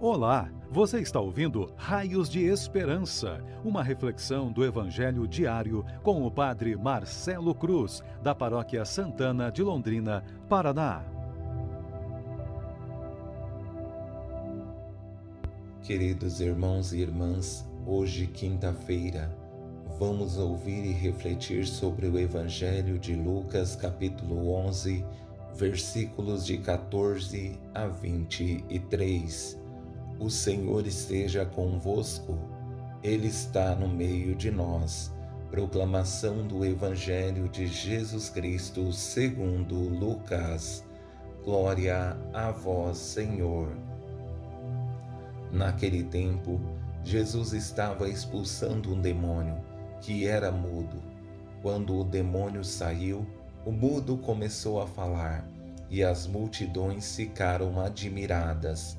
Olá, você está ouvindo Raios de Esperança, uma reflexão do Evangelho diário com o Padre Marcelo Cruz, da Paróquia Santana de Londrina, Paraná. Queridos irmãos e irmãs, hoje, quinta-feira, vamos ouvir e refletir sobre o Evangelho de Lucas, capítulo 11, versículos de 14 a 23 o Senhor esteja convosco, Ele está no meio de nós. Proclamação do Evangelho de Jesus Cristo segundo Lucas. Glória a vós, Senhor. Naquele tempo, Jesus estava expulsando um demônio que era mudo. Quando o demônio saiu, o mudo começou a falar e as multidões ficaram admiradas.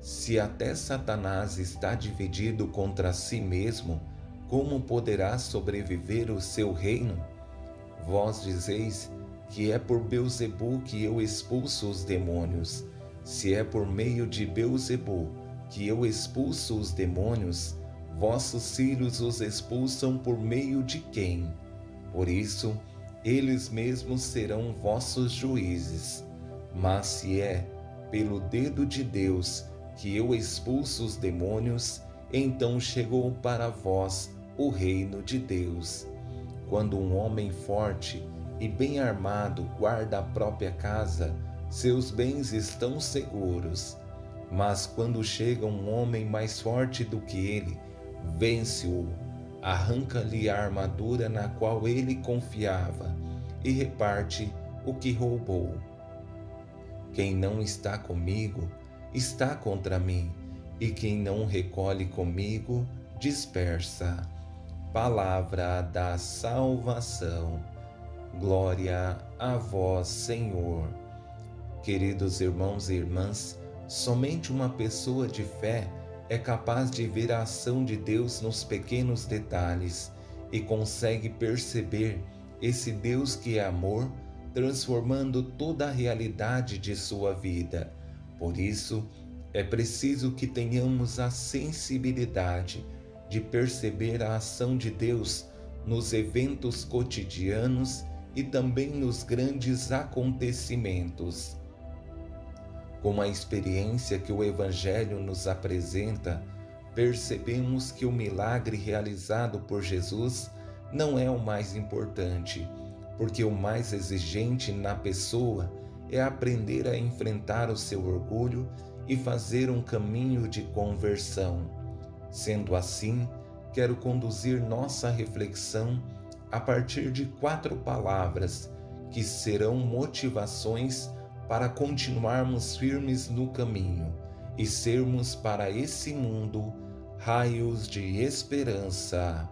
se até Satanás está dividido contra si mesmo, como poderá sobreviver o seu reino? Vós dizeis que é por Beuzebu que eu expulso os demônios. Se é por meio de Beuzebu que eu expulso os demônios, vossos filhos os expulsam por meio de quem? Por isso, eles mesmos serão vossos juízes. Mas se é pelo dedo de Deus que eu expulso os demônios, então chegou para vós o reino de Deus. Quando um homem forte e bem armado guarda a própria casa, seus bens estão seguros. Mas quando chega um homem mais forte do que ele, vence-o, arranca-lhe a armadura na qual ele confiava e reparte o que roubou. Quem não está comigo, está contra mim, e quem não recolhe comigo, dispersa. Palavra da salvação. Glória a vós, Senhor. Queridos irmãos e irmãs, somente uma pessoa de fé é capaz de ver a ação de Deus nos pequenos detalhes e consegue perceber esse Deus que é amor, transformando toda a realidade de sua vida por isso, é preciso que tenhamos a sensibilidade de perceber a ação de Deus nos eventos cotidianos e também nos grandes acontecimentos. Com a experiência que o Evangelho nos apresenta, percebemos que o milagre realizado por Jesus não é o mais importante, porque o mais exigente na pessoa é aprender a enfrentar o seu orgulho e fazer um caminho de conversão. Sendo assim, quero conduzir nossa reflexão a partir de quatro palavras que serão motivações para continuarmos firmes no caminho e sermos para esse mundo raios de esperança.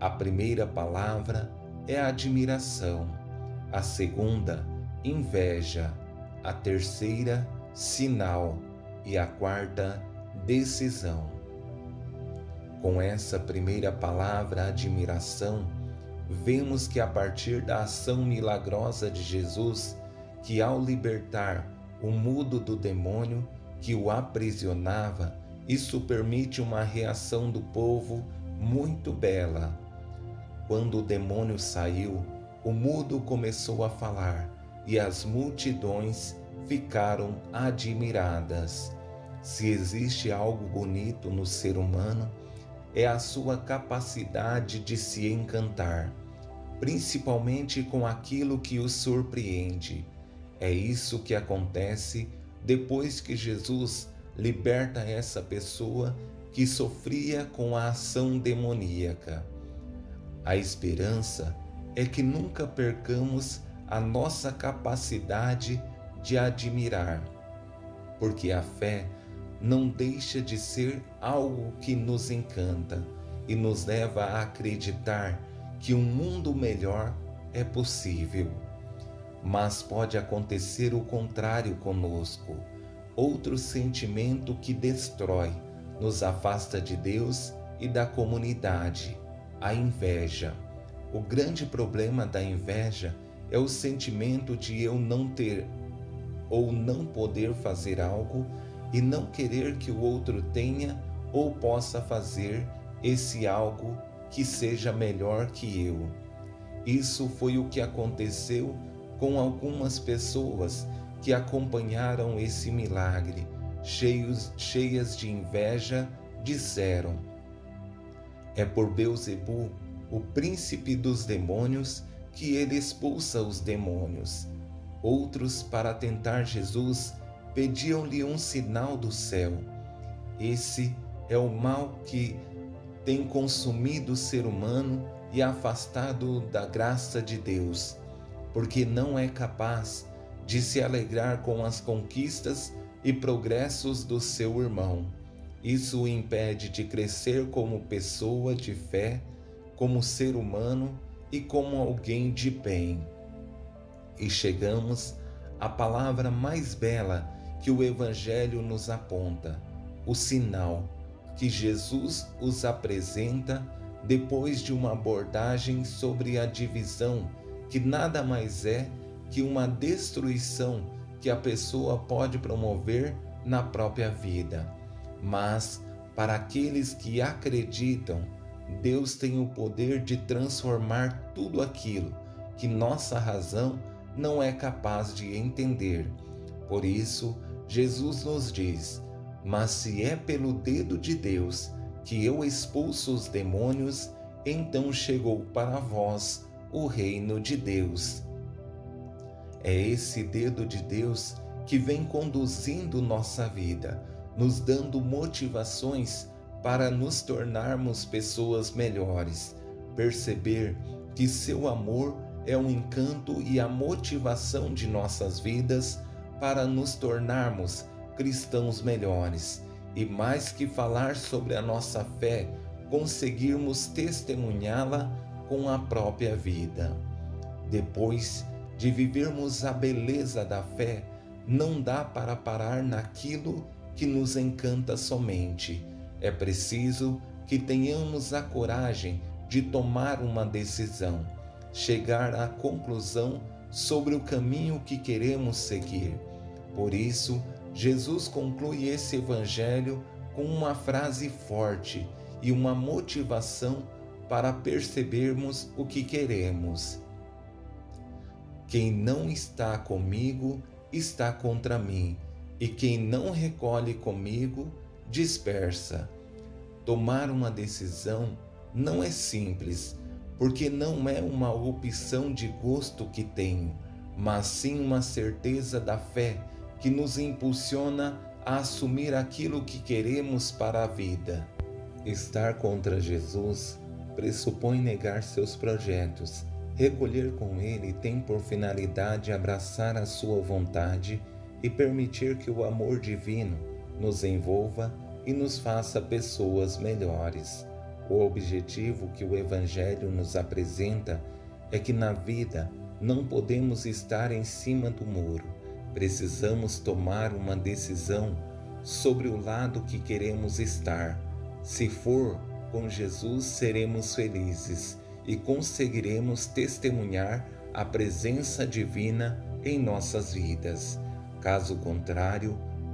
A primeira palavra é admiração, a segunda, inveja, a terceira, sinal e a quarta, decisão. Com essa primeira palavra, admiração, vemos que a partir da ação milagrosa de Jesus, que ao libertar o mudo do demônio que o aprisionava, isso permite uma reação do povo muito bela. Quando o demônio saiu, o mudo começou a falar e as multidões ficaram admiradas. Se existe algo bonito no ser humano, é a sua capacidade de se encantar, principalmente com aquilo que o surpreende. É isso que acontece depois que Jesus liberta essa pessoa que sofria com a ação demoníaca. A esperança é que nunca percamos a nossa capacidade de admirar, porque a fé não deixa de ser algo que nos encanta e nos leva a acreditar que um mundo melhor é possível. Mas pode acontecer o contrário conosco. Outro sentimento que destrói, nos afasta de Deus e da comunidade, a inveja. O grande problema da inveja é o sentimento de eu não ter ou não poder fazer algo e não querer que o outro tenha ou possa fazer esse algo que seja melhor que eu. Isso foi o que aconteceu com algumas pessoas que acompanharam esse milagre, cheios, cheias de inveja, disseram: É por Beuzebu, o príncipe dos demônios, que ele expulsa os demônios. Outros, para tentar Jesus, pediam-lhe um sinal do céu. Esse é o mal que tem consumido o ser humano e afastado da graça de Deus, porque não é capaz de se alegrar com as conquistas e progressos do seu irmão. Isso o impede de crescer como pessoa de fé, como ser humano e como alguém de bem. E chegamos à palavra mais bela que o Evangelho nos aponta, o sinal que Jesus os apresenta depois de uma abordagem sobre a divisão, que nada mais é que uma destruição que a pessoa pode promover na própria vida. Mas, para aqueles que acreditam, Deus tem o poder de transformar tudo aquilo que nossa razão não é capaz de entender. Por isso, Jesus nos diz: Mas se é pelo dedo de Deus que eu expulso os demônios, então chegou para vós o reino de Deus. É esse dedo de Deus que vem conduzindo nossa vida, nos dando motivações para nos tornarmos pessoas melhores. Perceber que seu amor é o um encanto e a motivação de nossas vidas para nos tornarmos cristãos melhores e mais que falar sobre a nossa fé, conseguirmos testemunhá-la com a própria vida. Depois de vivermos a beleza da fé, não dá para parar naquilo que nos encanta somente. É preciso que tenhamos a coragem de tomar uma decisão, chegar à conclusão sobre o caminho que queremos seguir. Por isso, Jesus conclui esse evangelho com uma frase forte e uma motivação para percebermos o que queremos. Quem não está comigo está contra mim, e quem não recolhe comigo dispersa. Tomar uma decisão não é simples, porque não é uma opção de gosto que tenho, mas sim uma certeza da fé que nos impulsiona a assumir aquilo que queremos para a vida. Estar contra Jesus pressupõe negar seus projetos. Recolher com ele tem por finalidade abraçar a sua vontade e permitir que o amor divino nos envolva e nos faça pessoas melhores. O objetivo que o Evangelho nos apresenta é que na vida não podemos estar em cima do muro Precisamos tomar uma decisão sobre o lado que queremos estar. Se for com Jesus, seremos felizes e conseguiremos testemunhar a presença divina em nossas vidas. Caso contrário,